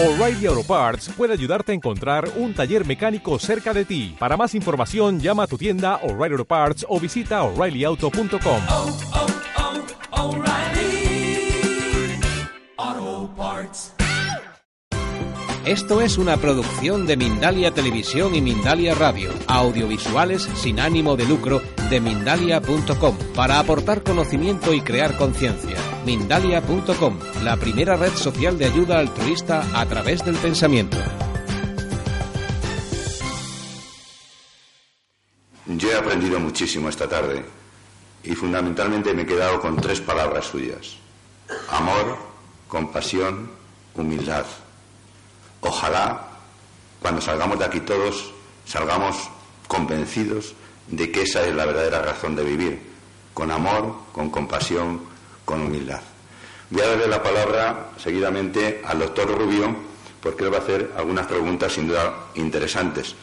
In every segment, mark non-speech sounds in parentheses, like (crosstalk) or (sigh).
O'Reilly Auto Parts puede ayudarte a encontrar un taller mecánico cerca de ti. Para más información, llama a tu tienda O'Reilly Auto Parts o visita oreillyauto.com. oh, oh, Parts. Esto es una producción de Mindalia Televisión y Mindalia Radio, audiovisuales sin ánimo de lucro de mindalia.com, para aportar conocimiento y crear conciencia. Mindalia.com, la primera red social de ayuda altruista a través del pensamiento. Yo he aprendido muchísimo esta tarde y fundamentalmente me he quedado con tres palabras suyas. Amor, compasión, humildad. Ojalá cuando salgamos de aquí todos salgamos convencidos de que esa es la verdadera razón de vivir, con amor, con compasión, con humildad. Voy a darle la palabra seguidamente al doctor Rubio porque él va a hacer algunas preguntas sin duda interesantes.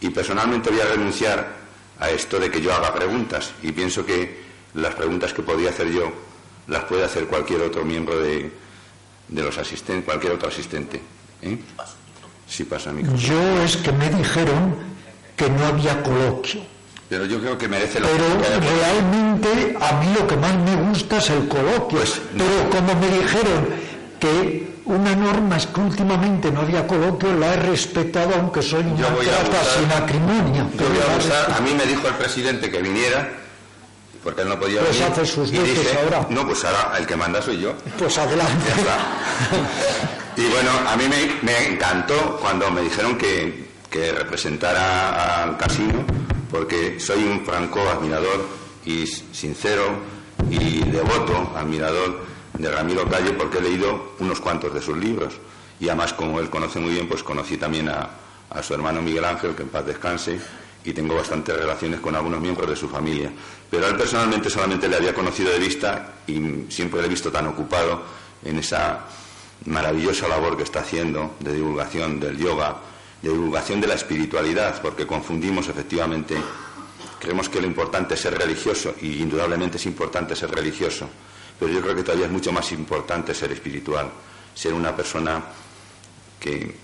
Y personalmente voy a renunciar a esto de que yo haga preguntas y pienso que las preguntas que podía hacer yo las puede hacer cualquier otro miembro de, de los asistentes, cualquier otro asistente. ¿eh? Sí pasa mi Yo es que me dijeron que no había coloquio. Pero yo creo que merece la Pero realmente a mí lo que más me gusta es el coloquio. Pues, no. Pero como me dijeron que una norma es que últimamente no había coloquio, la he respetado aunque soy una Yo voy trata sin acrimonia. Yo voy a abusar. A mí me dijo el presidente que viniera, porque él no podía Pues venir. hace sus dije, ahora. No, pues ahora el que manda soy yo. Pues adelante. (laughs) Y bueno, a mí me, me encantó cuando me dijeron que, que representara al casino, porque soy un franco admirador y sincero y devoto admirador de Ramiro Calle, porque he leído unos cuantos de sus libros. Y además, como él conoce muy bien, pues conocí también a, su hermano Miguel Ángel, que en paz descanse, y tengo bastantes relaciones con algunos miembros de su familia. Pero él personalmente solamente le había conocido de vista y siempre le he visto tan ocupado en esa maravillosa labor que está haciendo de divulgación del yoga, de divulgación de la espiritualidad, porque confundimos efectivamente, creemos que lo importante es ser religioso y indudablemente es importante ser religioso, pero yo creo que todavía es mucho más importante ser espiritual, ser una persona que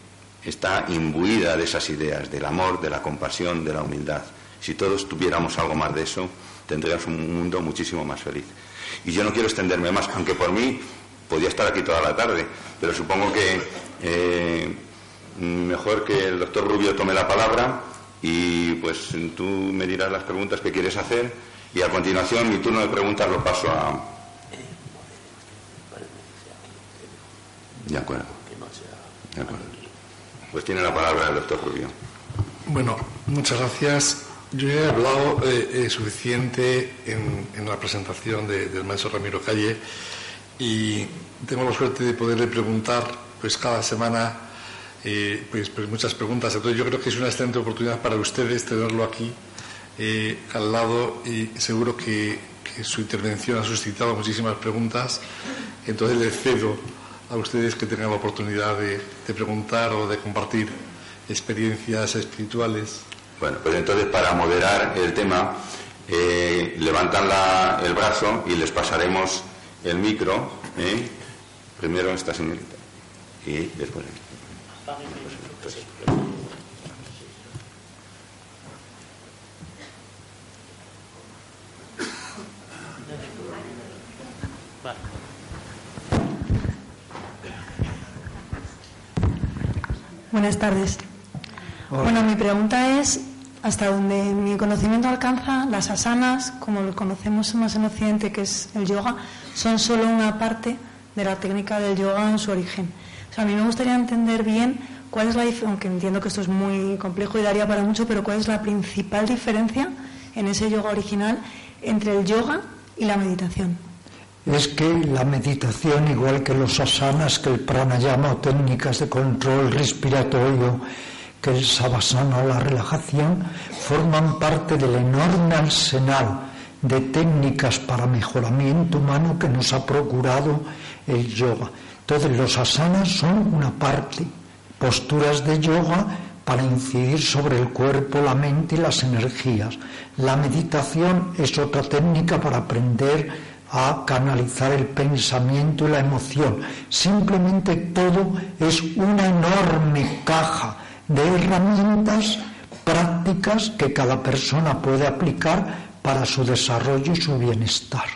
está imbuida de esas ideas, del amor, de la compasión, de la humildad. Si todos tuviéramos algo más de eso, tendríamos un mundo muchísimo más feliz. Y yo no quiero extenderme más, aunque por mí podía estar aquí toda la tarde, pero supongo que eh, mejor que el doctor Rubio tome la palabra y pues tú me dirás las preguntas que quieres hacer y a continuación mi turno de preguntas lo paso a... De acuerdo. De acuerdo. Pues tiene la palabra el doctor Rubio. Bueno, muchas gracias. Yo he hablado eh, eh, suficiente en, en la presentación de- del maestro Ramiro Calle y tengo la suerte de poderle preguntar pues cada semana eh, pues, pues muchas preguntas. Entonces yo creo que es una excelente oportunidad para ustedes tenerlo aquí eh, al lado y seguro que, su intervención ha suscitado muchísimas preguntas. Entonces le cedo a ustedes que tengan la oportunidad de, preguntar o de compartir experiencias espirituales. Bueno, pues entonces para moderar el tema, eh, levantan la- el brazo y les pasaremos el micro. Primero esta señorita y después. Buenas tardes. Bueno, mi pregunta es, hasta donde mi conocimiento alcanza, las asanas, como lo conocemos más en Occidente, que es el yoga, son solo una parte de la técnica del yoga en su origen. O sea, a mí me gustaría entender bien cuál es la diferencia, aunque entiendo que esto es muy complejo y daría para mucho, pero cuál es la principal diferencia en ese yoga original entre el yoga y la meditación. Es que la meditación, igual que los asanas, que el pranayama o técnicas de control respiratorio, que el savasana o la relajación, forman parte del enorme arsenal de técnicas para mejoramiento humano que nos ha procurado el yoga. Entonces los asanas son una parte, posturas de yoga para incidir sobre el cuerpo, la mente y las energías. La meditación es otra técnica para aprender a canalizar el pensamiento y la emoción. Simplemente todo es una enorme caja de herramientas prácticas que cada persona puede aplicar para su desarrollo y su bienestar.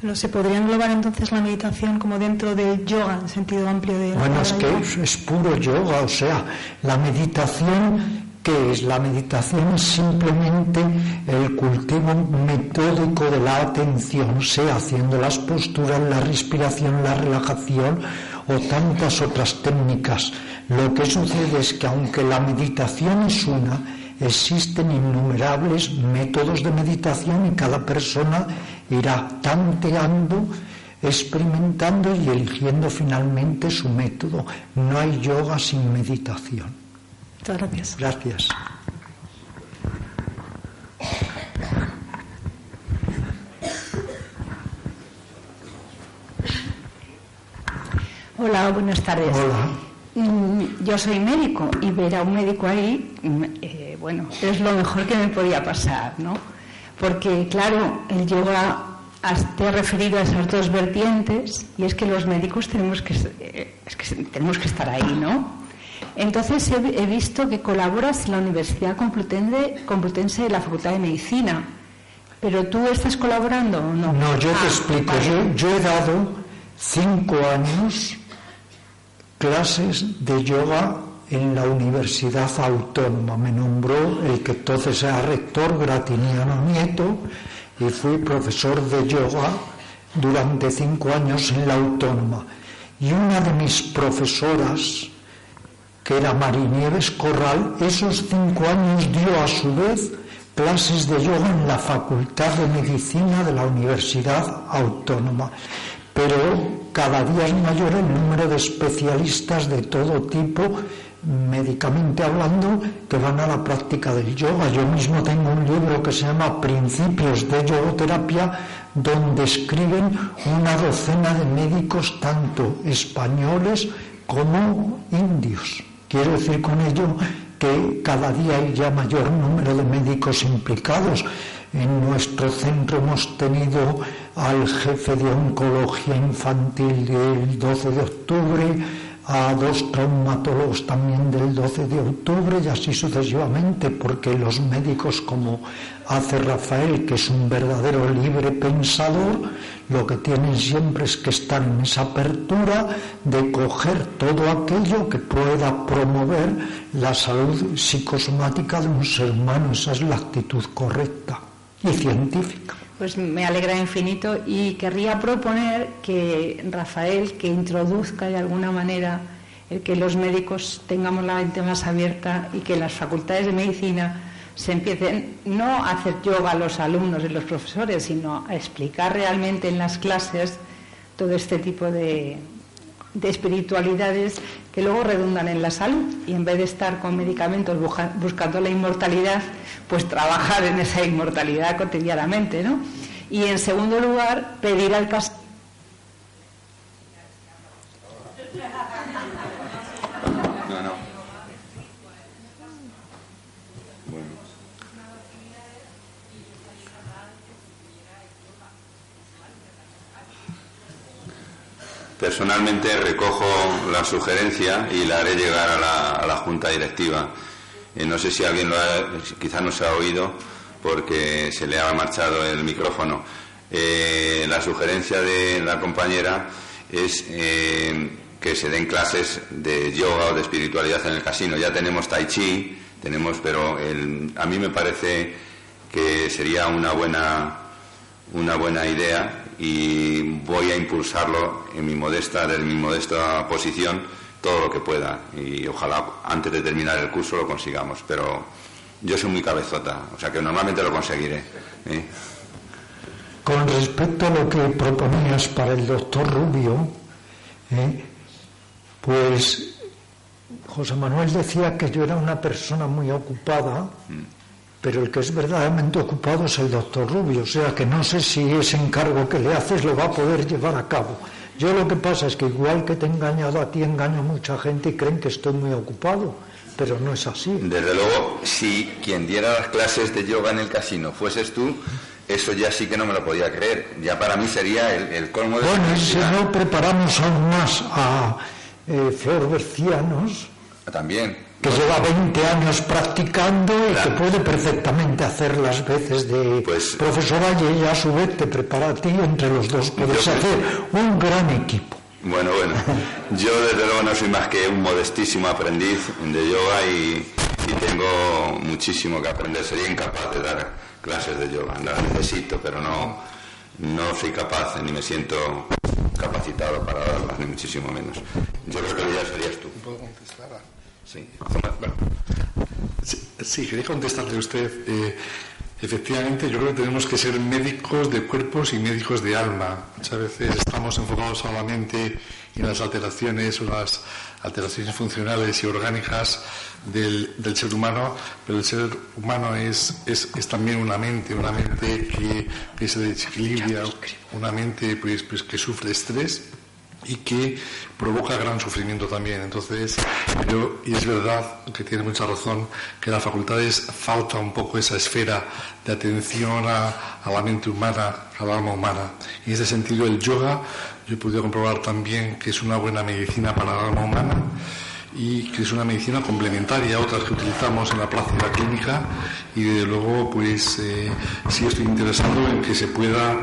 Pero se podría englobar entonces la meditación como dentro del yoga, en sentido amplio de Bueno, es que es, es puro yoga, o sea, la meditación ¿Qué es? La meditación es simplemente el cultivo metódico de la atención, sea haciendo las posturas, la respiración, la relajación o tantas otras técnicas. Lo que sucede es que aunque la meditación es una, existen innumerables métodos de meditación y cada persona irá tanteando, experimentando y eligiendo finalmente su método. No hay yoga sin meditación. Muchas gracias. Gracias. Hola, buenas tardes. Hola. Mm, Yo soy médico y ver a un médico ahí, mm, eh, bueno, es lo mejor que me podía pasar, ¿no? Porque, claro, el yoga te ha referido a esas dos vertientes y es que los médicos tenemos que, eh, es que tenemos que estar ahí, ¿no? Entonces he, visto que colaboras en la Universidad Complutense, de la Facultad de Medicina, pero tú estás colaborando o no? No, yo te Ah, explico. vale. Yo, yo he dado cinco años clases de yoga en la Universidad Autónoma. Me nombró el que entonces era rector, Gratiniano Nieto, y fui profesor de yoga durante cinco años en la Autónoma. Y una de mis profesoras, que era Marinieves Corral, esos cinco años dio a su vez clases de yoga en la Facultad de Medicina de la Universidad Autónoma. Pero cada día es mayor el número de especialistas de todo tipo, médicamente hablando, que van a la práctica del yoga. Yo mismo tengo un libro que se llama Principios de Yogoterapia, donde escriben una docena de médicos, tanto españoles como indios. Quiero decir con ello que cada día hay ya mayor número de médicos implicados. En nuestro centro hemos tenido al jefe de oncología infantil del 12 de octubre, a dos traumatólogos también del 12 de octubre y así sucesivamente, porque los médicos como hace Rafael, que es un verdadero libre pensador, lo que tienen siempre es que estar en esa apertura de coger todo aquello que pueda promover la salud psicosomática de un ser humano. Esa es la actitud correcta y científica. Pues me alegra infinito y querría proponer que Rafael que introduzca de alguna manera el que los médicos tengamos la mente más abierta y que las facultades de medicina se empiecen no a hacer yoga a los alumnos y los profesores, sino a explicar realmente en las clases todo este tipo de, de espiritualidades que luego redundan en la salud y en vez de estar con medicamentos buscando la inmortalidad, pues trabajar en esa inmortalidad cotidianamente, ¿no? Y en segundo lugar, pedir al Personalmente recojo la sugerencia y la haré llegar a la, Junta Directiva. Eh, no sé si alguien lo ha, quizá no se ha oído porque se le ha marchado el micrófono. Eh, la sugerencia de la compañera es eh, que se den clases de yoga o de espiritualidad en el casino. Ya tenemos tai chi, tenemos, pero el- a mí me parece que sería una buena una buena idea y voy a impulsarlo en mi modesta, desde mi modesta posición, todo lo que pueda. Y ojalá antes de terminar el curso lo consigamos. Pero yo soy muy cabezota, o sea que normalmente lo conseguiré. ¿eh? Con respecto a lo que proponías para el doctor Rubio, ¿eh? pues José Manuel decía que yo era una persona muy ocupada, pero el que es verdaderamente ocupado es el doctor Rubio, o sea que no sé si ese encargo que le haces lo va a poder llevar a cabo. Yo lo que pasa es que igual que te he engañado a ti, engaño a mucha gente y creen que estoy muy ocupado, pero no es así. Desde luego, si quien diera las clases de yoga en el casino fueses tú, eso ya sí que no me lo podía creer. Ya para mí sería el, el colmo de... Bueno, y si no preparamos aún más a eh, Flor Bercianos, También. Que lleva 20 años practicando y Claro. que puede perfectamente hacer las veces de Pues- profesora y ella a su vez te prepara a ti, entre los dos podéis hacer un gran equipo. Bueno, bueno. (laughs) Yo desde luego no soy más que un modestísimo aprendiz de yoga y, y tengo muchísimo que aprender. Sería incapaz de dar clases de yoga. Las necesito, pero no, no soy capaz ni me siento capacitado para darlas, ni muchísimo menos. Yo creo que ya serías tú. ¿Puedo contestar? Sí. Bueno, sí, sí, quería contestarle a usted. eh, efectivamente, yo creo que tenemos que ser médicos de cuerpos y médicos de alma. Muchas veces estamos enfocados solamente en las alteraciones o las alteraciones funcionales y orgánicas del, del ser humano, pero el ser humano es, es, es también una mente, una mente que, que se desequilibra, una mente pues, pues, que sufre estrés y que provoca gran sufrimiento también. Entonces, yo, y es verdad que tiene mucha razón, que en las facultades falta un poco esa esfera de atención a, a la mente humana, al alma humana. Y en ese sentido, el yoga, yo he podido comprobar también que es una buena medicina para el alma humana y que es una medicina complementaria a otras que utilizamos en la práctica clínica y desde luego pues eh, sí estoy interesado en que se pueda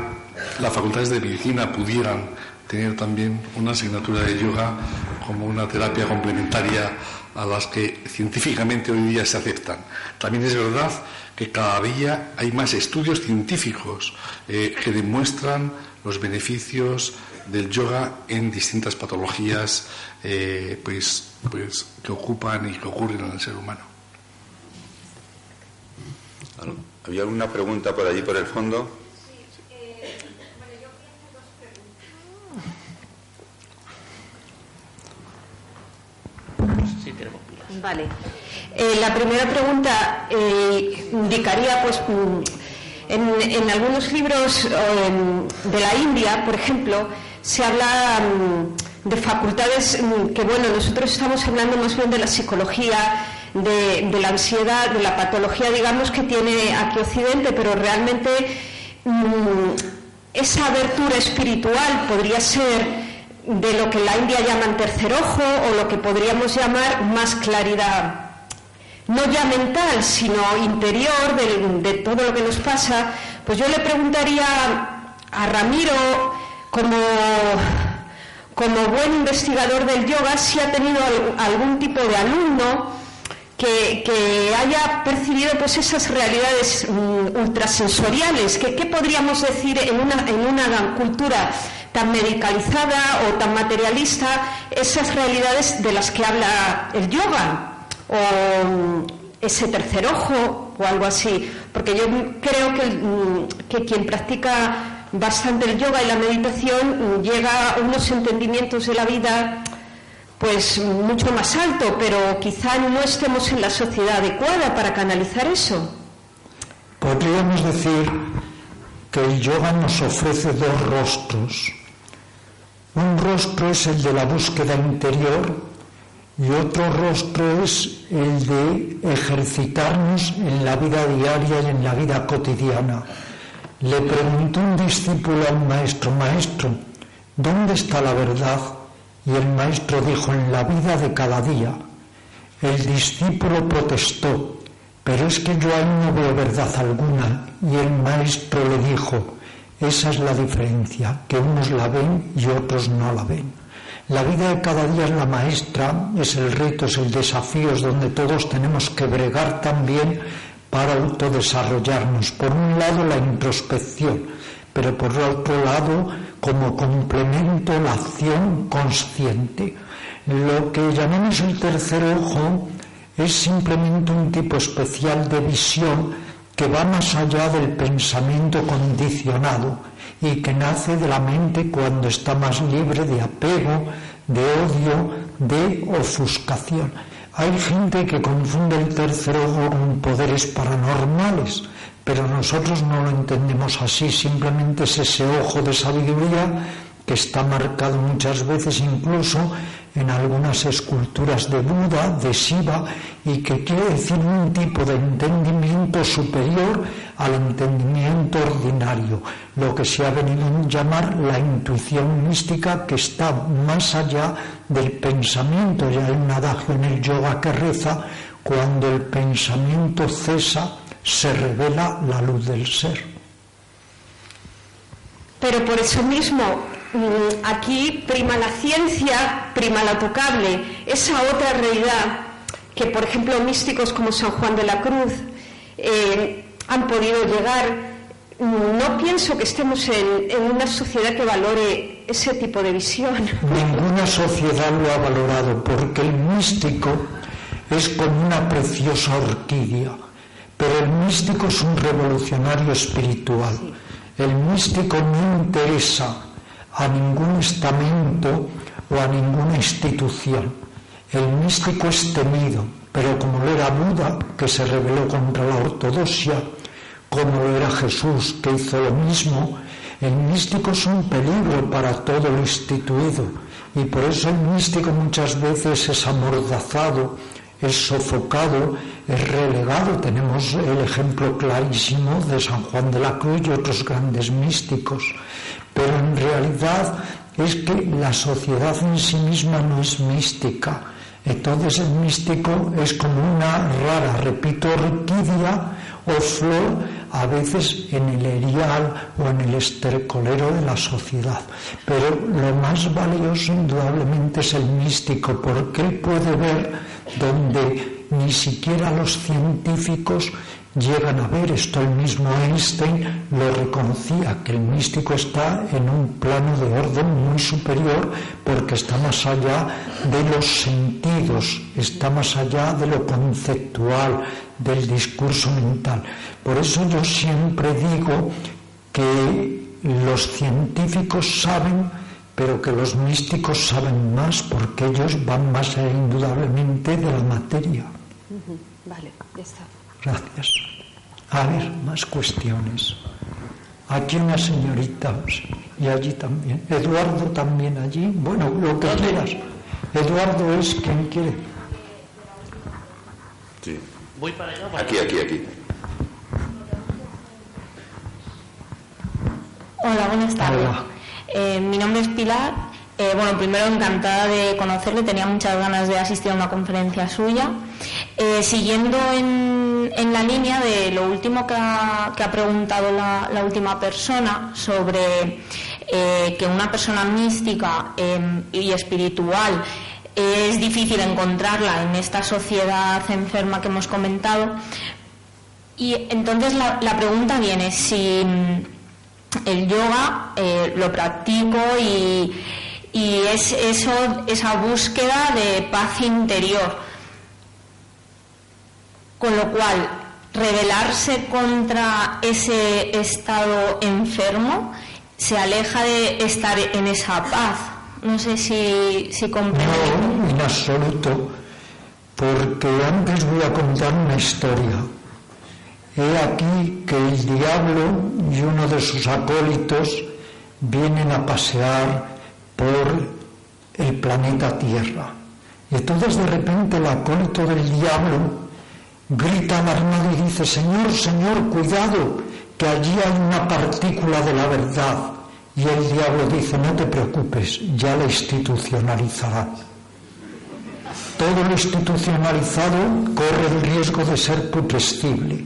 las facultades de medicina pudieran tener también una asignatura de yoga como una terapia complementaria a las que científicamente hoy día se aceptan. También es verdad que cada día hay más estudios científicos eh, que demuestran los beneficios del yoga en distintas patologías eh, pues, pues, que ocupan y que ocurren en el ser humano. ¿Había alguna pregunta por allí, por el fondo? Vale. Eh, la primera pregunta eh, indicaría, pues, mm, en, algunos libros de la India, por ejemplo, se habla mm, de facultades mm, que, bueno, nosotros estamos hablando más bien de la psicología, de, la ansiedad, de la patología, digamos, que tiene aquí Occidente, pero realmente esa abertura espiritual podría ser de lo que la India llaman tercer ojo o lo que podríamos llamar más claridad, no ya mental, sino interior de, de todo lo que nos pasa, pues yo le preguntaría a Ramiro, como, como buen investigador del yoga, si ha tenido al- algún tipo de alumno que, que haya percibido pues esas realidades mm, ultrasensoriales. que- ¿Qué podríamos decir en una, en una cultura tan medicalizada o tan materialista, esas realidades de las que habla el yoga? O mm, ese tercer ojo o algo así. Porque yo creo que, mm, que quien practica bastante el yoga y la meditación mm, llega a unos entendimientos de la vida pues mucho más alto, pero quizá no estemos en la sociedad adecuada para canalizar eso. Podríamos decir que el yoga nos ofrece dos rostros. Un rostro es el de la búsqueda interior y otro rostro es el de ejercitarnos en la vida diaria y en la vida cotidiana. Le preguntó un discípulo al maestro, maestro, ¿dónde está la verdad? Y el maestro dijo, en la vida de cada día. El discípulo protestó, pero es que yo ahí no veo verdad alguna. Y el maestro le dijo, esa es la diferencia, que unos la ven y otros no la ven. La vida de cada día es la maestra, es el reto, es el desafío, es donde todos tenemos que bregar también para autodesarrollarnos. Por un lado la introspección, pero por otro lado como complemento la acción consciente. Lo que llamamos el tercer ojo es simplemente un tipo especial de visión que va más allá del pensamiento condicionado y que nace de la mente cuando está más libre de apego, de odio, de ofuscación. Hay gente que confunde el tercer ojo con poderes paranormales, pero nosotros no lo entendemos así, simplemente es ese ojo de sabiduría que está marcado muchas veces incluso en algunas esculturas de Buda, de Shiva, y que quiere decir un tipo de entendimiento superior al entendimiento ordinario, lo que se ha venido a llamar la intuición mística que está más allá del pensamiento. Ya hay un adagio en el yoga que reza, cuando el pensamiento cesa, se revela la luz del ser. Pero por eso mismo, aquí prima la ciencia, prima la tocable, esa otra realidad que, por ejemplo, místicos como San Juan de la Cruz eh, han podido llegar. No pienso que estemos en, en una sociedad que valore ese tipo de visión. (laughs) Ninguna sociedad lo ha valorado porque el místico es como una preciosa orquídea, pero el místico es un revolucionario espiritual. El místico no interesa a ningún estamento o a ninguna institución. El místico es temido, pero como lo era Buda, que se rebeló contra la ortodoxia, como lo era Jesús, que hizo lo mismo, el místico es un peligro para todo lo instituido y por eso el místico muchas veces es amordazado, es sofocado, es relegado. Tenemos el ejemplo clarísimo de San Juan de la Cruz y otros grandes místicos. Pero en realidad es que la sociedad en sí misma no es mística. Entonces el místico es como una rara, repito, orquídea o flor, a veces en el erial o en el estercolero de la sociedad. Pero lo más valioso indudablemente es el místico, porque él puede ver donde ni siquiera los científicos llegan a ver esto. El mismo Einstein lo reconocía, que el místico está en un plano de orden muy superior porque está más allá de los sentidos, está más allá de lo conceptual, del discurso mental. Por eso yo siempre digo que los científicos saben pero que los místicos saben más porque ellos van más indudablemente de la materia. Vale, ya está. Gracias. A ver, más cuestiones. Aquí una señorita y allí también. Eduardo también allí. Bueno, lo que quieras. Eduardo es quien quiere. Sí. Voy para allá. Aquí, aquí, aquí. Hola, buenas tardes. Hola. Eh, mi nombre es Pilar. Eh, bueno, primero encantada de conocerle, tenía muchas ganas de asistir a una conferencia suya. Eh, siguiendo en, en la línea de lo último que ha, que ha preguntado la, última persona sobre eh, que una persona mística eh, y espiritual es difícil encontrarla en esta sociedad enferma que hemos comentado. Y entonces la, pregunta viene si mm, el yoga eh, lo practico y, es esa búsqueda de paz interior. Con lo cual, rebelarse contra ese estado enfermo se aleja de estar en esa paz. No sé si, si comprende. No, en absoluto, porque antes voy a contar una historia. He aquí que el diablo y uno de sus acólitos vienen a pasear por el planeta Tierra. Y entonces de repente el acólito del diablo grita alarmado y dice, Señor, Señor, cuidado, que allí hay una partícula de la verdad. Y el diablo dice, no te preocupes, ya la institucionalizará. Todo lo institucionalizado corre el riesgo de ser putrescible,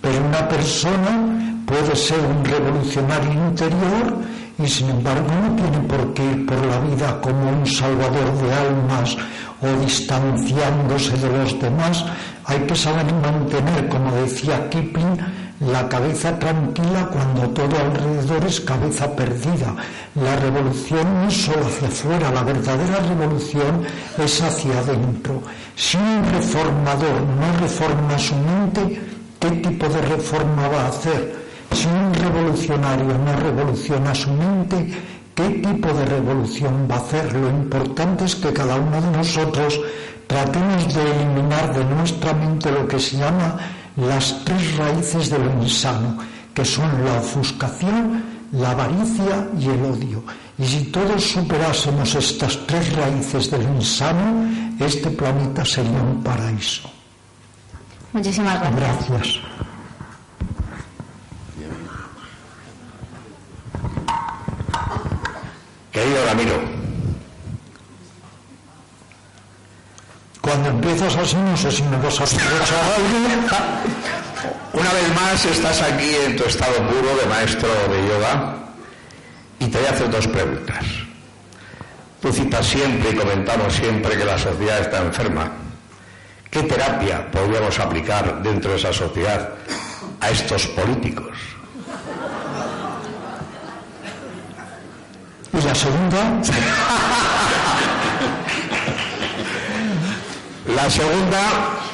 pero una persona puede ser un revolucionario interior y sin embargo no tiene por qué ir por la vida como un salvador de almas o distanciándose de los demás. Hay que saber mantener, como decía Kipling, la cabeza tranquila cuando todo alrededor es cabeza perdida. La revolución no es solo hacia afuera, la verdadera revolución es hacia adentro. Si un reformador no reforma su mente, ¿qué tipo de reforma va a hacer? Si un revolucionario no revoluciona su mente, ¿qué tipo de revolución va a hacer? Lo importante es que cada uno de nosotros tratemos de eliminar de nuestra mente lo que se llama las tres raíces de lo insano, que son la ofuscación, la avaricia y el odio. Y si todos superásemos estas tres raíces del insano, este planeta sería un paraíso. Muchísimas gracias. Gracias. Querido Ramiro, Cuando empiezas así, no sé si me vas a algo. (laughs) una vez más estás aquí en tu estado puro de maestro de yoga y te voy a hacer dos preguntas. Tú citas siempre y comentamos siempre que la sociedad está enferma. ¿Qué terapia podríamos aplicar dentro de esa sociedad a estos políticos? La segunda, La segunda,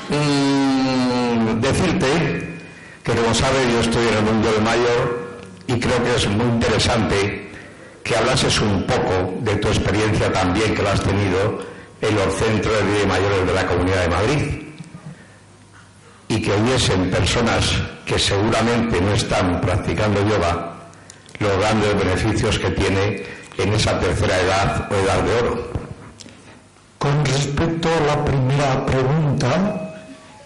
mm, decirte que como sabes yo estoy en el mundo del mayor y creo que es muy interesante que hablases un poco de tu experiencia también que la has tenido en los centros de vida mayores de la Comunidad de Madrid y que hubiesen personas que seguramente no están practicando yoga los grandes beneficios que tiene en esa tercera edad o edad de oro. con respecto a la primera pregunta,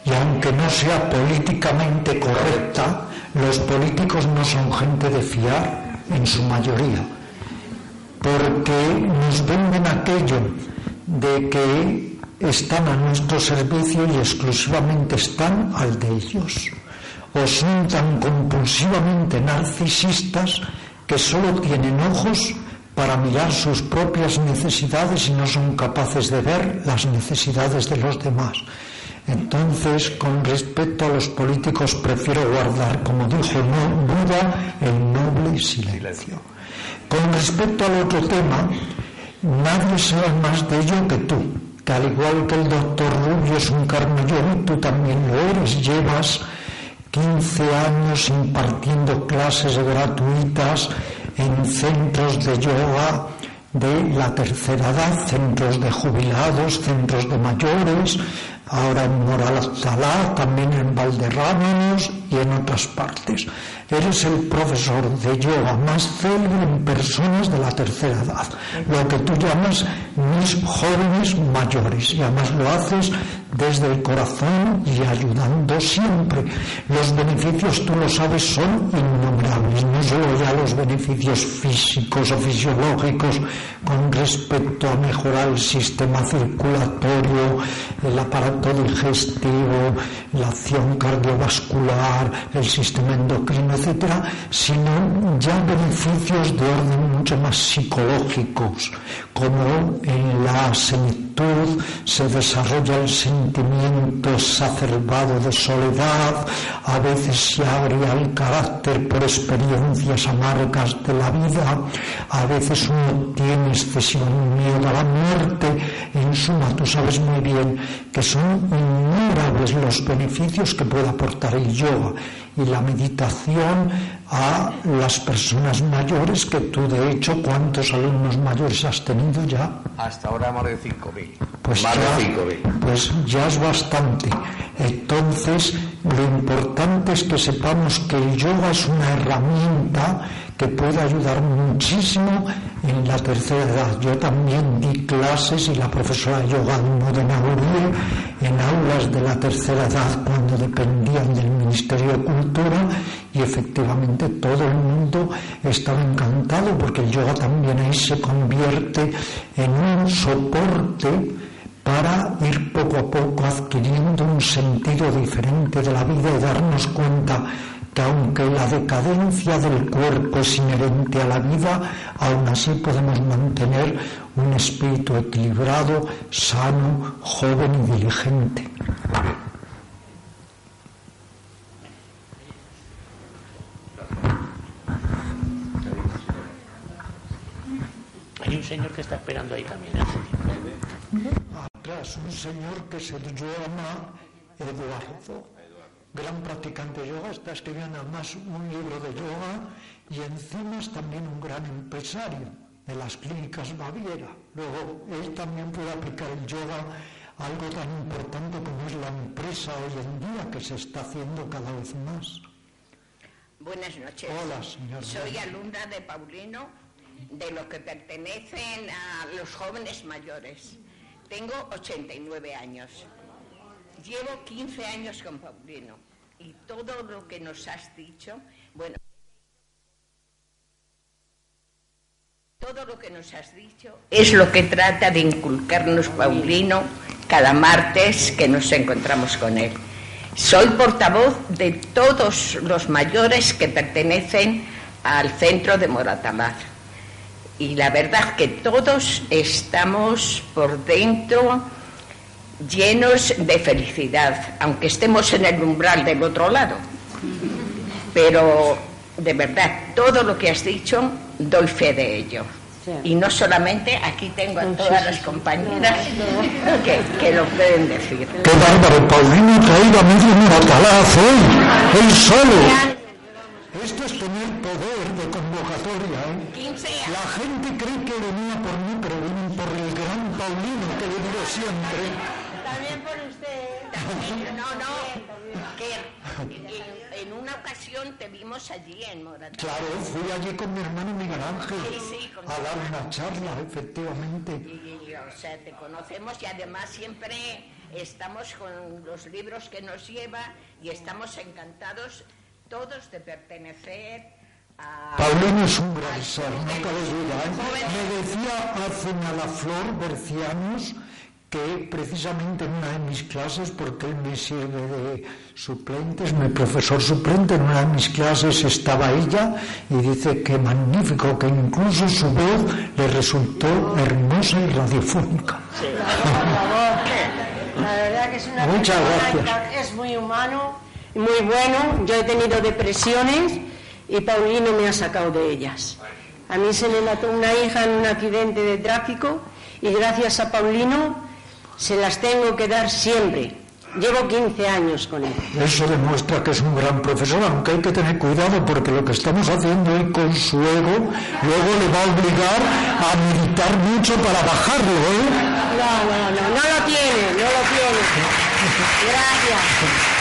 y aunque no sea políticamente correcta, los políticos no son gente de fiar en su mayoría, porque nos venden aquello de que están a nuestro servicio y exclusivamente están al de ellos. O son tan compulsivamente narcisistas que solo tienen ojos para mirar sus propias necesidades y no son capaces de ver las necesidades de los demás. Entonces, con respecto a los políticos, prefiero guardar, como dijo Buda, el noble silencio. Con respecto al otro tema, nadie sabe más de ello que tú, que al igual que el doctor Rubio es un carmellón, tú también lo eres, llevas 15 años impartiendo clases gratuitas en centros de yoga de la tercera edad, centros de jubilados, centros de mayores, ahora en Moral Alcalá, también en Valderrámanos y en otras partes. Eres el profesor de yoga más célebre en personas de la tercera edad, lo que tú llamas mis jóvenes mayores, y además lo haces desde el corazón y ayudando siempre. Los beneficios, tú lo sabes, son innumerables, no solo ya los beneficios físicos o fisiológicos con respecto a mejorar el sistema circulatorio, el aparato digestivo, la acción cardiovascular, el sistema endocrino, etcétera, sino ya beneficios de orden mucho más psicológicos, como en la senectud se desarrolla el sentimiento exacerbado de soledad, a veces se agria el carácter por experiencias amargas de la vida, a veces uno tiene excesivo miedo a la muerte, en suma tú sabes muy bien que son innumerables los beneficios que puede aportar el yoga y la meditación a las personas mayores que tú de hecho cuántos alumnos mayores has tenido ya Hasta ahora más de 5.000. pues más ya, de 5.000. pues ya es bastante. Entonces, lo importante es que sepamos que el yoga es una herramienta que puede ayudar muchísimo en la tercera edad. Yo también di clases y la profesora de yoga de en aulas de la tercera edad cuando dependían del Ministerio de Cultura y efectivamente todo el mundo estaba encantado porque el yoga también ahí se convierte en un soporte para ir poco a poco adquiriendo un sentido diferente de la vida y darnos cuenta que aunque la decadencia del cuerpo es inherente a la vida, aún así podemos mantener un espíritu equilibrado, sano, joven y diligente. Hay un señor que está esperando ahí también. ¿eh? Atrás un señor que se llama Eduardo, gran practicante de yoga, está escribiendo además un libro de yoga y encima es también un gran empresario de las clínicas Baviera. Luego, él también puede aplicar el yoga a algo tan importante como es la empresa hoy en día que se está haciendo cada vez más. Buenas noches. Hola, señor. Soy alumna de Paulino de lo que pertenecen a los jóvenes mayores. Tengo 89 años. Llevo 15 años con Paulino y todo lo que nos has dicho, bueno, todo lo que nos has dicho es lo que trata de inculcarnos Paulino cada martes que nos encontramos con él. Soy portavoz de todos los mayores que pertenecen al centro de Moratamar. Y la verdad que todos estamos por dentro llenos de felicidad, aunque estemos en el umbral del otro lado. Pero de verdad, todo lo que has dicho, doy fe de ello. Y no solamente, aquí tengo a todas las compañeras que, que lo pueden decir. ¡Qué bárbaro! Paulino ha traído a medio Moratalaz, ¿eh? ¡Él solo! Esto es tener poder de convocatoria, ¿eh? La gente cree que venía por mí, pero vienen por el gran Paulino que le digo siempre. También por usted. (laughs) No, no. Que en, una ocasión te vimos allí en Moratalaz. Claro, fui allí con mi hermano Miguel Ángel Sí, sí, a dar una charla, efectivamente. Y, y, o sea, te conocemos y además siempre estamos con los libros que nos lleva y estamos encantados todos de pertenecer a... Paulino es un gran ser, no cabe duda. Me decía hace una flor Bercianos que precisamente en una de mis clases, porque él me sirve de suplentes, mi profesor suplente, en una de mis clases estaba ella y dice que magnífico, que incluso su voz le resultó hermosa y radiofónica. La verdad que es una Muchas persona gracias. que es muy humano, muy bueno. Yo he tenido depresiones y Paulino me ha sacado de ellas. A mí se me mató una hija en un accidente de tráfico y gracias a Paulino se las tengo que dar siempre. Llevo 15 años con él. Eso demuestra que es un gran profesor, aunque hay que tener cuidado porque lo que estamos haciendo hoy con su ego luego le va a obligar a meditar mucho para bajarlo, ¿eh? No, no, no, no lo tiene, no lo tiene. Gracias.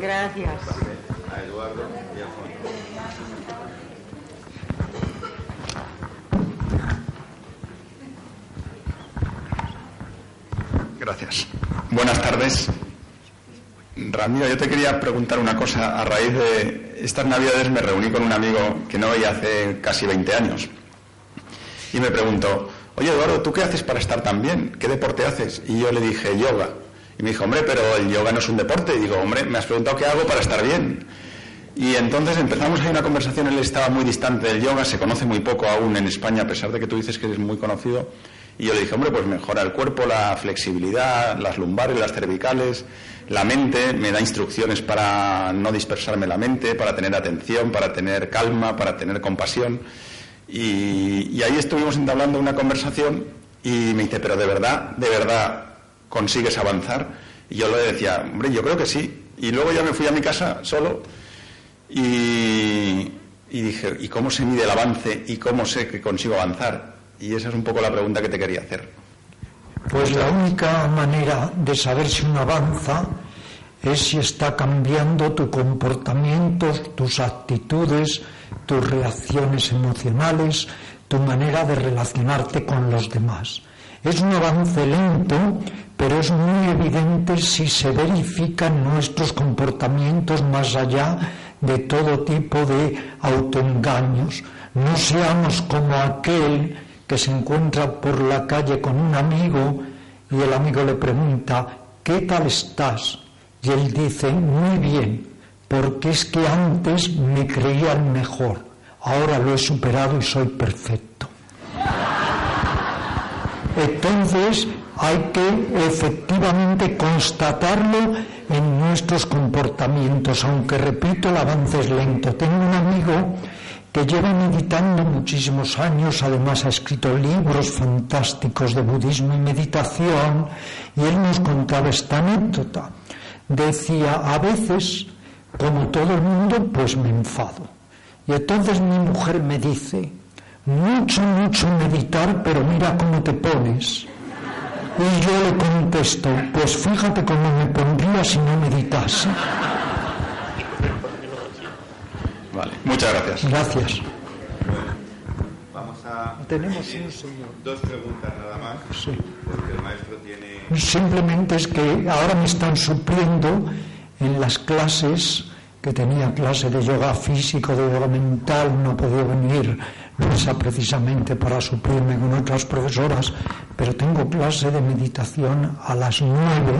Gracias. Gracias. Buenas tardes. Ramiro, yo te quería preguntar una cosa. A raíz de estas navidades me reuní con un amigo que no veía hace casi 20 años. Y me preguntó, oye Eduardo, ¿tú qué haces para estar tan bien? ¿Qué deporte haces? Y yo le dije, yoga. Y me dijo, hombre, pero el yoga no es un deporte. Y digo, hombre, me has preguntado qué hago para estar bien. Y entonces empezamos ahí una conversación, él estaba muy distante del yoga, se conoce muy poco aún en España, a pesar de que tú dices que eres muy conocido. Y yo le dije, hombre, pues mejora el cuerpo, la flexibilidad, las lumbares, las cervicales, la mente, me da instrucciones para no dispersarme la mente, para tener atención, para tener calma, para tener compasión. Y, ahí estuvimos entablando una conversación y me dice, pero de verdad, de verdad, consigues avanzar. Y yo le decía, hombre, yo creo que sí. Y luego ya me fui a mi casa solo y, y dije, ¿y cómo se mide el avance y cómo sé que consigo avanzar? Y esa es un poco la pregunta que te quería hacer. Pues la única manera de saber si uno avanza es si está cambiando tu comportamiento, tus actitudes, tus reacciones emocionales, tu manera de relacionarte con los demás. Es un avance lento, pero es muy evidente si se verifican nuestros comportamientos más allá de todo tipo de autoengaños. No seamos como aquel que se encuentra por la calle con un amigo y el amigo le pregunta, ¿qué tal estás? Y él dice, muy bien, porque es que antes me creía el mejor, ahora lo he superado y soy perfecto. Entonces hay que efectivamente constatarlo en nuestros comportamientos, aunque repito, el avance es lento. Tengo un amigo que lleva meditando muchísimos años, además ha escrito libros fantásticos de budismo y meditación, y él nos contaba esta anécdota. Decía, a veces, como todo el mundo, pues me enfado. Y entonces mi mujer me dice, mucho, mucho meditar, pero mira cómo te pones. Y yo le contesto, pues fíjate cómo me pondría si no meditase. Vale, muchas gracias. Gracias. Vamos a. Tenemos un señor. Dos preguntas nada más. Sí. Porque el maestro tiene. Simplemente es que ahora me están supliendo en las clases que tenía clase de yoga físico, de yoga mental, no podía venir Luisa precisamente para suplirme con otras profesoras, pero tengo clase de meditación a las nueve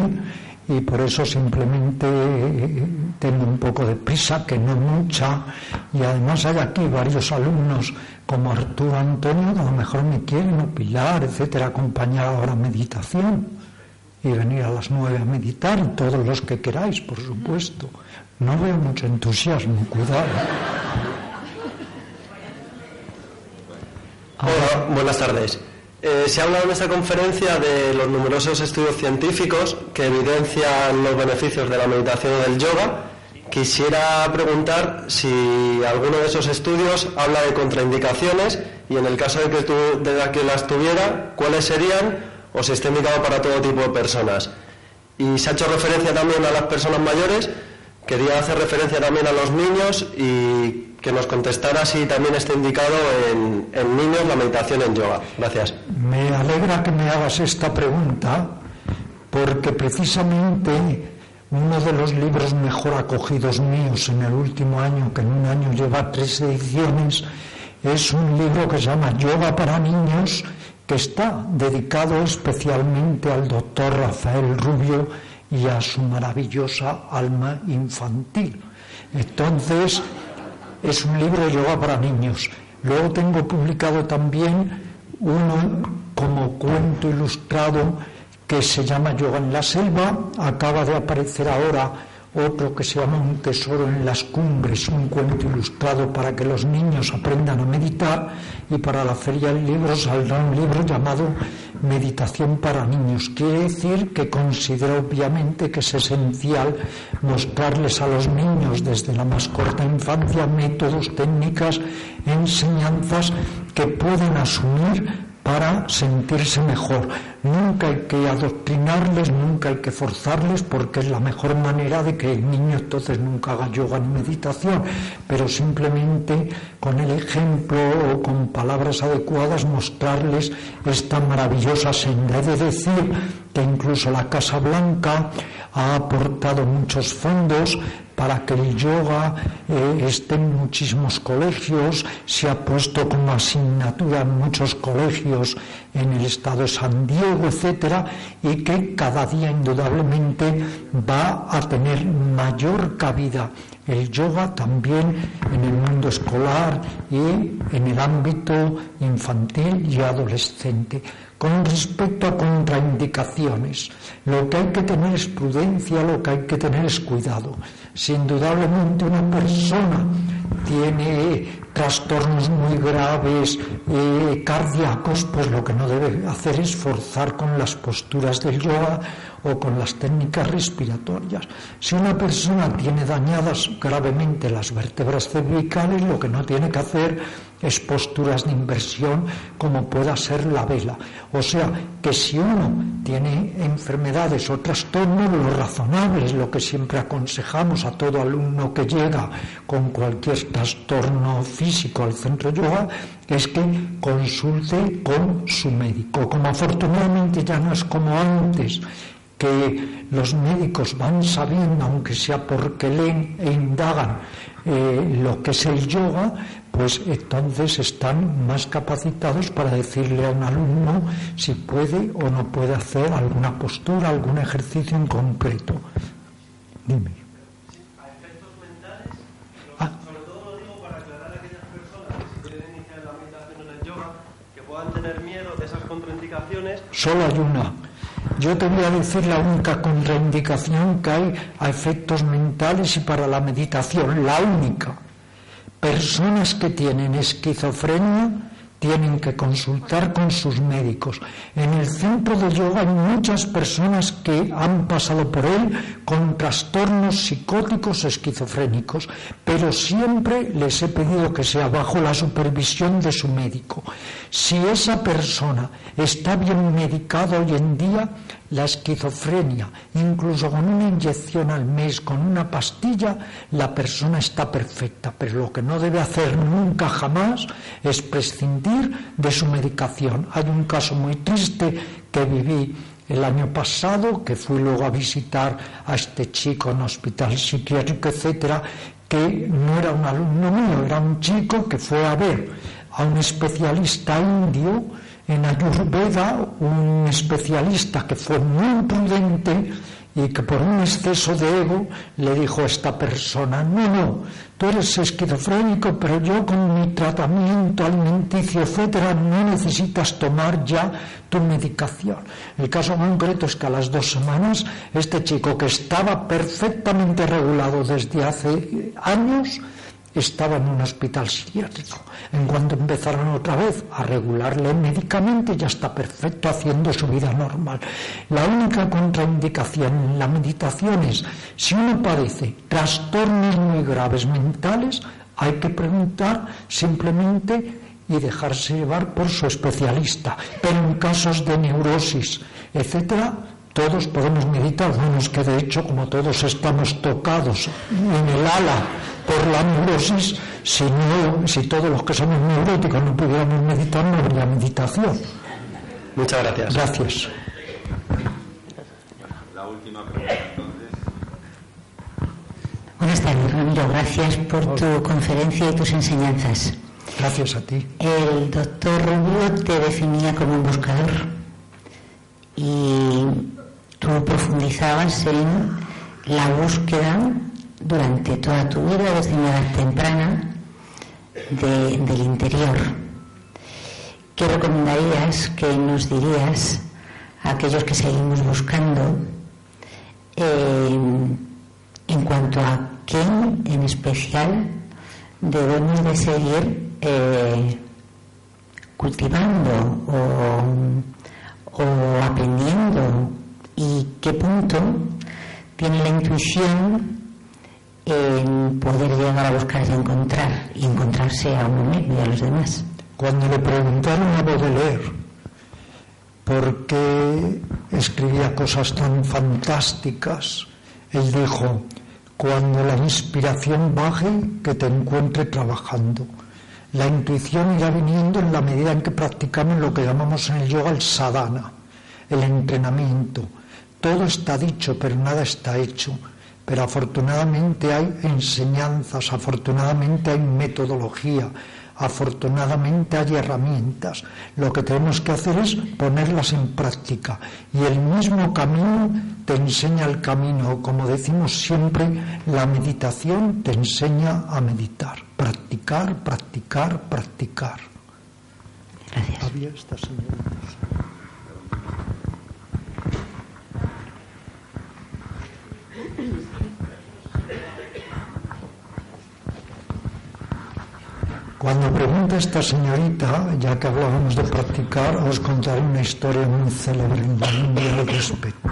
y por eso simplemente eh, tengo un poco de prisa, que no mucha, y además hay aquí varios alumnos como Arturo Antonio, a lo mejor me quieren opilar, etcétera, acompañar ahora meditación y venir a las nueve a meditar, todos los que queráis, por supuesto. No veo mucho entusiasmo, cuidado. Hola, buenas tardes. Eh, se ha hablado en esta conferencia de los numerosos estudios científicos que evidencian los beneficios de la meditación y del yoga. Quisiera preguntar si alguno de esos estudios habla de contraindicaciones y en el caso de que, de que las tuviera, cuáles serían o si está indicado para todo tipo de personas. Y se ha hecho referencia también a las personas mayores. Quería hacer referencia también a los niños y que nos contestara si también está indicado en, niños la meditación en yoga. Gracias. Me alegra que me hagas esta pregunta porque precisamente uno de los libros mejor acogidos míos en el último año, que en un año lleva tres ediciones, es un libro que se llama Yoga para Niños, que está dedicado especialmente al doctor Rafael Rubio y a su maravillosa alma infantil. Entonces, es un libro de yoga para niños. Luego tengo publicado también uno como cuento ilustrado que se llama Yoga en la Selva. Acaba de aparecer ahora otro que se llama Un tesoro en las cumbres, un cuento ilustrado para que los niños aprendan a meditar y para la feria del libro saldrá un libro llamado Meditación para niños. Quiere decir que considero obviamente que es esencial mostrarles a los niños desde la más corta infancia métodos, técnicas, enseñanzas que pueden asumir para sentirse mejor. Nunca hay que adoctrinarles, nunca hay que forzarles, porque es la mejor manera de que el niño entonces nunca haga yoga ni meditación, pero simplemente con el ejemplo o con palabras adecuadas mostrarles esta maravillosa senda. De decir que incluso la Casa Blanca ha aportado muchos fondos para que el yoga eh, esté en muchísimos colegios, se ha puesto como asignatura en muchos colegios en el estado de San Diego, etcétera, y que cada día indudablemente va a tener mayor cabida el yoga también en el mundo escolar y en el ámbito infantil y adolescente. Con respecto a contraindicaciones, lo que hay que tener es prudencia, lo que hay que tener es cuidado. Si indudablemente una persona tiene trastornos muy graves eh, cardíacos, pues lo que no debe hacer es forzar con las posturas del yoga o con las técnicas respiratorias. Si una persona tiene dañadas gravemente las vértebras cervicales, lo que no tiene que hacer es posturas de inversión como pueda ser la vela. O sea, que si uno tiene enfermedades o trastornos, lo razonable es lo que siempre aconsejamos a todo alumno que llega con cualquier trastorno físico al centro yoga, es que consulte con su médico. Como afortunadamente ya no es como antes, que los médicos van sabiendo, aunque sea porque leen e indagan eh, lo que es el yoga, pues entonces están más capacitados para decirle a un alumno si puede o no puede hacer alguna postura, algún ejercicio en concreto. Dime. Ah. Sobre todo lo digo para aclarar a aquellas personas que quieren iniciar la meditación en el yoga, que puedan tener miedo de esas contraindicaciones. Solo hay una. Yo te voy a decir la única contraindicación que hay a efectos mentales y para la meditación, la única. Personas que tienen esquizofrenia tienen que consultar con sus médicos. En el centro de yoga hay muchas personas que han pasado por él con trastornos psicóticos esquizofrénicos, pero siempre les he pedido que sea bajo la supervisión de su médico. Si esa persona está bien medicada hoy en día, la esquizofrenia, incluso con una inyección al mes, con una pastilla, la persona está perfecta, pero lo que no debe hacer nunca jamás es prescindir de su medicación. Hay un caso muy triste que viví el año pasado, que fui luego a visitar a este chico en hospital psiquiátrico, etcétera, que no era un alumno mío, era un chico que fue a ver a un especialista indio en Ayurveda, un especialista que fue muy prudente y que por un exceso de ego le dijo a esta persona, no, no, tú eres esquizofrénico, pero yo con mi tratamiento alimenticio, etcétera, no necesitas tomar ya tu medicación. El caso concreto es que a las dos semanas este chico que estaba perfectamente regulado desde hace años, estaba en un hospital psiquiátrico. En cuanto empezaron otra vez a regularle médicamente, ya está perfecto haciendo su vida normal. La única contraindicación en la meditación es, si uno padece trastornos muy graves mentales, hay que preguntar simplemente y dejarse llevar por su especialista. Pero en casos de neurosis, etcétera, todos podemos meditar, bueno, es que de hecho, como todos estamos tocados en el ala por la neurosis, si, no, si todos los que somos neuróticos no pudiéramos meditar, no habría meditación. Muchas gracias. Gracias. La última pregunta entonces. Buenas tardes, Ramiro. Gracias por tu conferencia y tus enseñanzas. Gracias a ti. El doctor Rubio te definía como un buscador y tú profundizabas en la búsqueda durante toda tu vida, desde una edad temprana, del interior. ¿Qué recomendarías, qué nos dirías a aquellos que seguimos buscando eh, en cuanto a qué en especial debemos de seguir eh, cultivando o aprendiendo y qué punto tiene la intuición en poder llegar a buscar y encontrar y encontrarse a uno mismo y a los demás. Cuando le preguntaron a Baudelaire por qué escribía cosas tan fantásticas, él dijo, cuando la inspiración baje, que te encuentre trabajando. La intuición irá viniendo en la medida en que practicamos lo que llamamos en el yoga el sadhana, el entrenamiento. Todo está dicho, pero nada está hecho. Pero afortunadamente hay enseñanzas, afortunadamente hay metodología, afortunadamente hay herramientas. Lo que tenemos que hacer es ponerlas en práctica. Y el mismo camino te enseña el camino. Como decimos siempre, la meditación te enseña a meditar. Practicar, practicar, practicar. Gracias. Había. Cuando pregunta esta señorita, ya que hablábamos de practicar, os contaré una historia muy célebre en la India al respecto.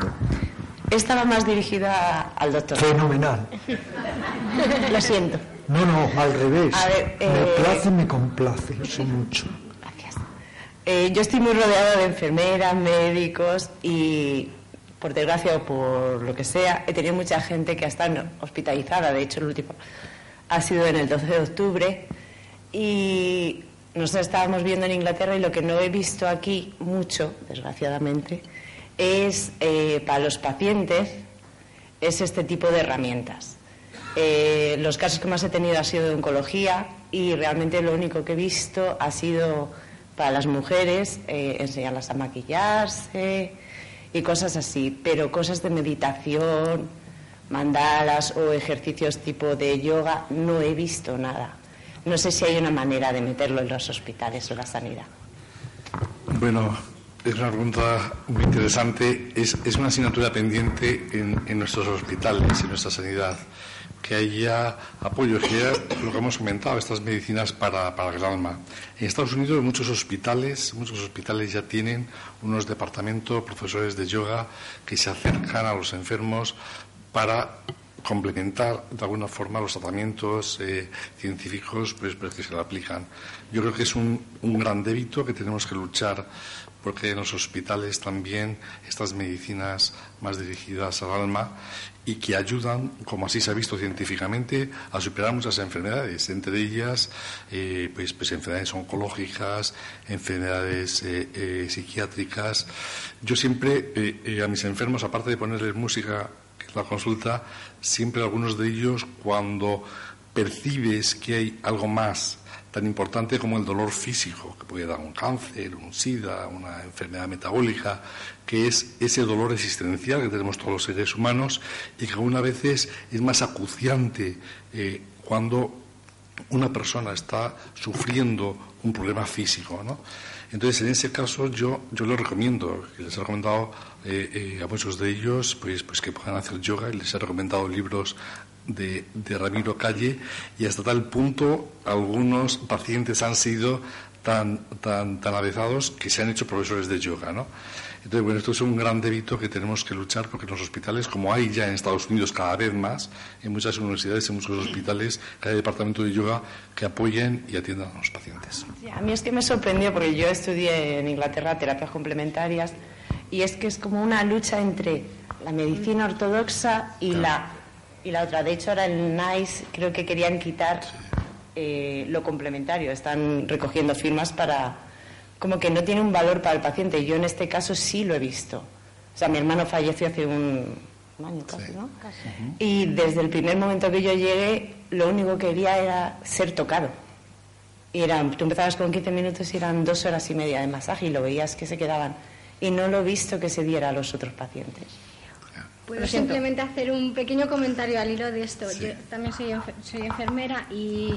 Estaba más dirigida al doctor. Fenomenal. Lo siento. No, no, al revés. A ver, Me eh, place, me complace, eso (laughs) mucho. Eh, yo estoy muy rodeada de enfermeras, médicos y, por desgracia o por lo que sea, he tenido mucha gente que ha estado hospitalizada. De hecho, el último ha sido en el 12 de octubre y nosotros estábamos viendo en Inglaterra y lo que no he visto aquí mucho, desgraciadamente, es eh, para los pacientes es este tipo de herramientas. Eh, los casos que más he tenido ha sido de oncología y realmente lo único que he visto ha sido para las mujeres eh, enseñarlas a maquillarse y cosas así, pero cosas de meditación, mandalas o ejercicios tipo de yoga no he visto nada. No sé si hay una manera de meterlo en los hospitales o la sanidad. Bueno, Es una pregunta muy interesante. Es, es una asignatura pendiente en, en, nuestros hospitales, en nuestra sanidad, que haya apoyo, que lo que hemos comentado, estas medicinas para, para el alma. En Estados Unidos muchos hospitales, muchos hospitales ya tienen unos departamentos, profesores de yoga que se acercan a los enfermos para complementar de alguna forma los tratamientos eh, científicos pues, pues, que se le aplican. Yo creo que es un, un gran débito que tenemos que luchar porque en los hospitales también estas medicinas más dirigidas al alma y que ayudan, como así se ha visto científicamente, a superar muchas enfermedades, entre ellas eh, pues, pues, enfermedades oncológicas, enfermedades eh, psiquiátricas. Yo siempre a mis enfermos, aparte de ponerles música la consulta, siempre algunos de ellos cuando percibes que hay algo más tan importante como el dolor físico, que puede dar un cáncer, un SIDA, una enfermedad metabólica, que es ese dolor existencial que tenemos todos los seres humanos y que algunas veces es más acuciante eh, cuando una persona está sufriendo un problema físico. ¿no? Entonces, en ese caso, yo, yo lo recomiendo, les he recomendado eh, eh, a muchos de ellos pues, pues que puedan hacer yoga y les he recomendado libros de, de, Ramiro Calle y hasta tal punto algunos pacientes han sido tan, tan, tan avezados que se han hecho profesores de yoga, ¿no? Entonces, bueno, esto es un gran débito que tenemos que luchar porque en los hospitales, como hay ya en Estados Unidos cada vez más, en muchas universidades, en muchos hospitales, hay departamento de yoga que apoyen y atiendan a los pacientes. Sí, a mí es que me sorprendió porque yo estudié en Inglaterra terapias complementarias y es que es como una lucha entre la medicina ortodoxa y claro. la y la otra. De hecho, ahora en NICE creo que querían quitar eh, lo complementario. Están recogiendo firmas para. Como que no tiene un valor para el paciente. Yo en este caso sí lo he visto. O sea, mi hermano falleció hace un, un año casi, sí. ¿no? Casi. Y desde el primer momento que yo llegué, lo único que quería era ser tocado. Y eran, tú empezabas con 15 minutos y eran dos horas y media de masaje y lo veías que se quedaban. Y no lo he visto que se diera a los otros pacientes. Puedo simplemente hacer un pequeño comentario al hilo de esto. Sí. Yo también soy, soy enfermera y,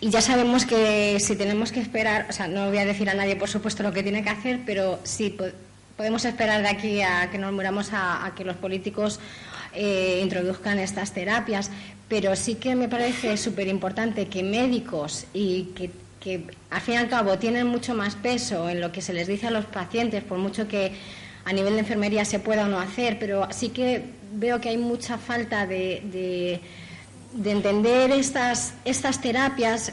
y, ya sabemos que si tenemos que esperar, o sea, no voy a decir a nadie, por supuesto, lo que tiene que hacer, pero sí po podemos esperar de aquí a que nos muramos a, a que los políticos eh, introduzcan estas terapias. Pero sí que me parece (laughs) súper importante que médicos y que, que, al fin y al cabo, tienen mucho más peso en lo que se les dice a los pacientes, por mucho que a nivel de enfermería se pueda o no hacer, pero sí que veo que hay mucha falta de, de, de entender estas, estas terapias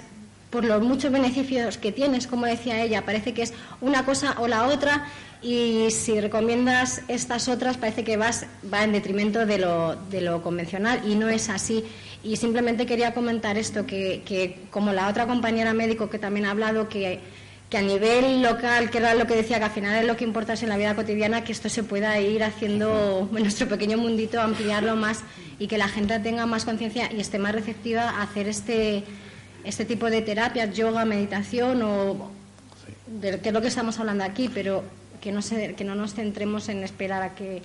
por los muchos beneficios que tienes, como decía ella, parece que es una cosa o la otra y si recomiendas estas otras parece que vas va en detrimento de lo, de lo convencional y no es así. Y simplemente quería comentar esto, que, que como la otra compañera médico que también ha hablado, que que a nivel local, que era lo que decía, que al final es lo que importa en la vida cotidiana, que esto se pueda ir haciendo en nuestro pequeño mundito, ampliarlo más y que la gente tenga más conciencia y esté más receptiva a hacer este, este tipo de terapias, yoga, meditación o de qué es lo que estamos hablando aquí, pero que no, se, que no nos centremos en esperar a que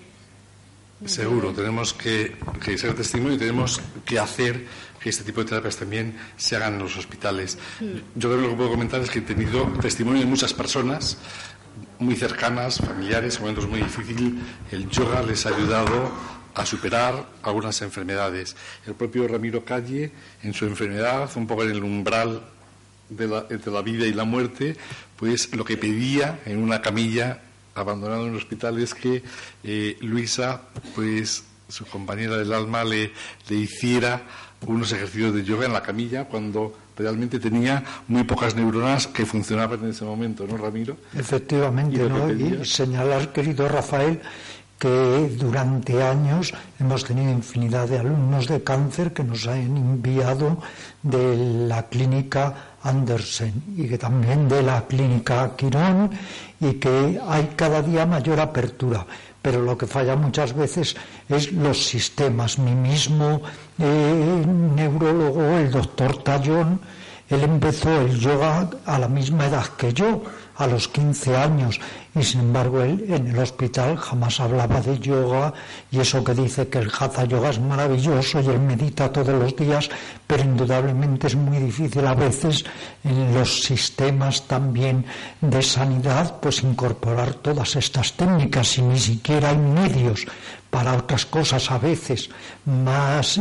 Seguro, tenemos que, que, ser testimonio y tenemos que hacer que este tipo de terapias también se hagan en los hospitales. Yo creo que lo que puedo comentar es que he tenido testimonio de muchas personas muy cercanas, familiares, en momentos muy difíciles. El yoga les ha ayudado a superar algunas enfermedades. El propio Ramiro Calle, en su enfermedad, un poco en el umbral de la, entre la vida y la muerte, pues lo que pedía en una camilla abandonado en el hospital es que eh, Luisa, pues su compañera del alma, le, le hiciera unos ejercicios de yoga en la camilla cuando realmente tenía muy pocas neuronas que funcionaban en ese momento, ¿no, Ramiro? Efectivamente, y, ¿no? y señalar, querido Rafael, que durante años hemos tenido infinidad de alumnos de cáncer que nos han enviado de la clínica Andersen y que también de la clínica Quirón y que hay cada día mayor apertura. Pero lo que falla muchas veces es los sistemas. Mi mismo eh, neurólogo, el doctor Tallón, él empezó el yoga a la misma edad que yo, a los 15 años, y sin embargo él en el hospital jamás hablaba de yoga. Y eso que dice que el hatha yoga es maravilloso y él medita todos los días, pero indudablemente es muy difícil a veces en los sistemas también de sanidad pues incorporar todas estas técnicas. Y ni siquiera hay medios para otras cosas a veces más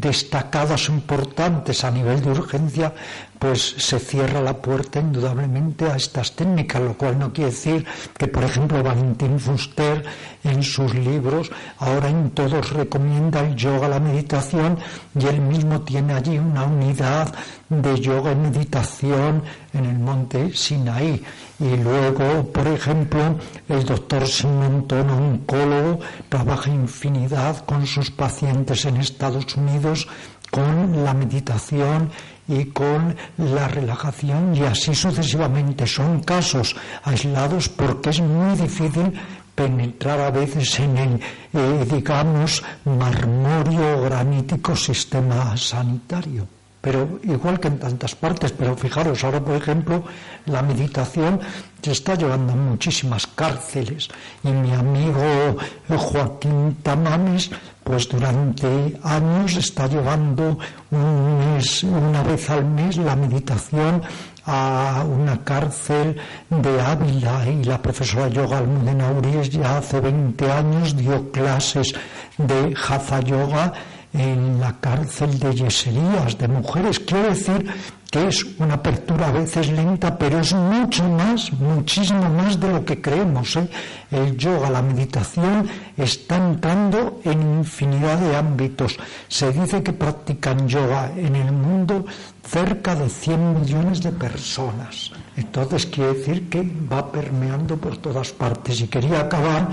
destacadas o importantes a nivel de urgencia, pues se cierra la puerta indudablemente a estas técnicas, lo cual no quiere decir que, por ejemplo, Valentín Fuster en sus libros ahora en todos recomienda el yoga, la meditación, y él mismo tiene allí una unidad de yoga y meditación en el monte Sinaí. Y luego, por ejemplo, el doctor Simonton, oncólogo, trabaja infinidad con sus pacientes en Estados Unidos con la meditación y con la relajación y así sucesivamente. Son casos aislados porque es muy difícil penetrar a veces en el, eh, digamos, marmorio granítico sistema sanitario pero igual que en tantas partes, pero fijaros, ahora por ejemplo, la meditación se está llevando a muchísimas cárceles. Y mi amigo Joaquín Tamames, pues durante años está llevando una vez al mes la meditación a una cárcel de Ávila. Y la profesora Yoga Almudena Urias ya hace 20 años dio clases de Hatha Yoga en la cárcel de yeserías de mujeres. Quiero decir que es una apertura a veces lenta, pero es mucho más, muchísimo más de lo que creemos. ¿eh? El yoga, la meditación, está entrando en infinidad de ámbitos. Se dice que practican yoga en el mundo cerca de 100 millones de personas. Entonces quiere decir que va permeando por todas partes. Y quería acabar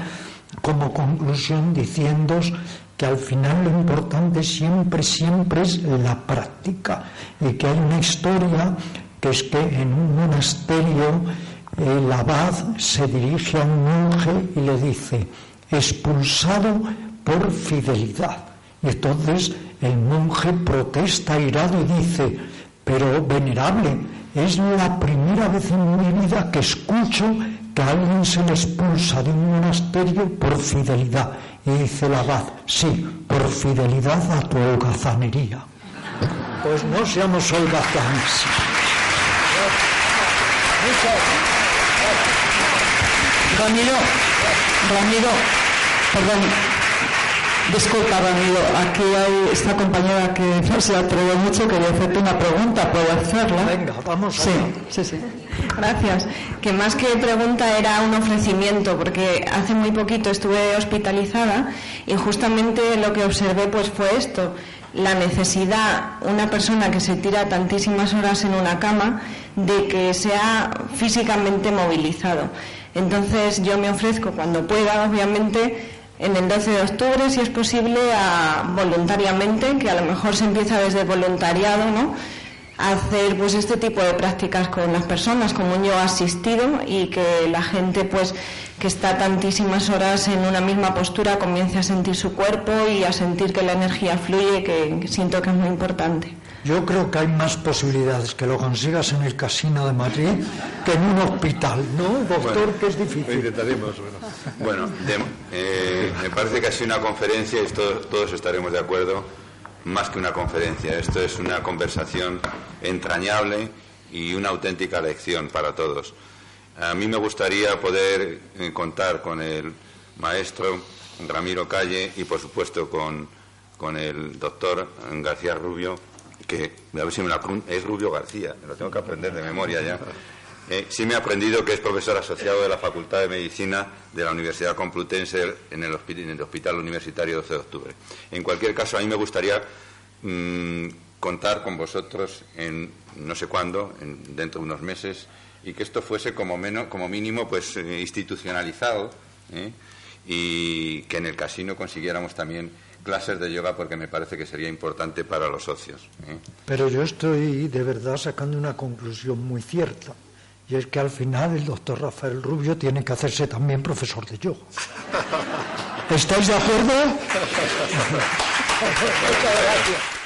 como conclusión diciéndoos que al final lo importante siempre, siempre es la práctica y que hay una historia que es que en un monasterio el abad se dirige a un monje y le dice, expulsado por fidelidad. Y entonces el monje protesta irado y dice, pero venerable, es la primera vez en mi vida que escucho que alguien se le expulsa de un monasterio por fidelidad. Y dice el abad, sí, por fidelidad a tu holgazanería. Pues no seamos holgazanes. Ramiro, Ramiro, perdón, disculpa Ramiro, aquí hay esta compañera que no se atreve mucho, quería hacerte una pregunta, ¿puedo hacerla? Venga, vamos Sí, sí, sí. (laughs) Gracias. Que más que pregunta era un ofrecimiento, porque hace muy poquito estuve hospitalizada y justamente lo que observé pues fue esto, la necesidad, una persona que se tira tantísimas horas en una cama, de que sea físicamente movilizado. Entonces yo me ofrezco cuando pueda, obviamente, en el 12 de octubre, si es posible, a, voluntariamente, que a lo mejor se empieza desde voluntariado, ¿no? hacer pues este tipo de prácticas con las personas como yoga asistido y que la gente pues que está tantísimas horas en una misma postura comience a sentir su cuerpo y a sentir que la energía fluye que siento que es muy importante. Yo creo que hay más posibilidades que lo consigas en el casino de Madrid que en un hospital, ¿no, doctor? que es difícil. intentaremos, bueno. Eh, me parece que ha sido una conferencia y todos, todos estaremos de acuerdo más que una conferencia. Esto es una conversación entrañable y una auténtica lección para todos. A mí me gustaría poder eh, contar con el maestro Ramiro Calle y, por supuesto, con, con el doctor García Rubio, es Rubio García, lo tengo que aprender de memoria ya. Eh, sí me he aprendido que es profesor asociado de la Facultad de Medicina de la Universidad Complutense en el, Hospital Universitario 12 de Octubre. En cualquier caso, a mí me gustaría mm, contar con vosotros en no sé cuándo, dentro de unos meses, y que esto fuese como, menos, como mínimo pues eh, institucionalizado ¿eh? y que en el casino consiguiéramos también clases de yoga porque me parece que sería importante para los socios. Pero yo estoy de verdad sacando una conclusión muy cierta y es que al final el doctor Rafael Rubio tiene que hacerse también profesor de yoga. (laughs) ¿Estáis de acuerdo? Muchas gracias.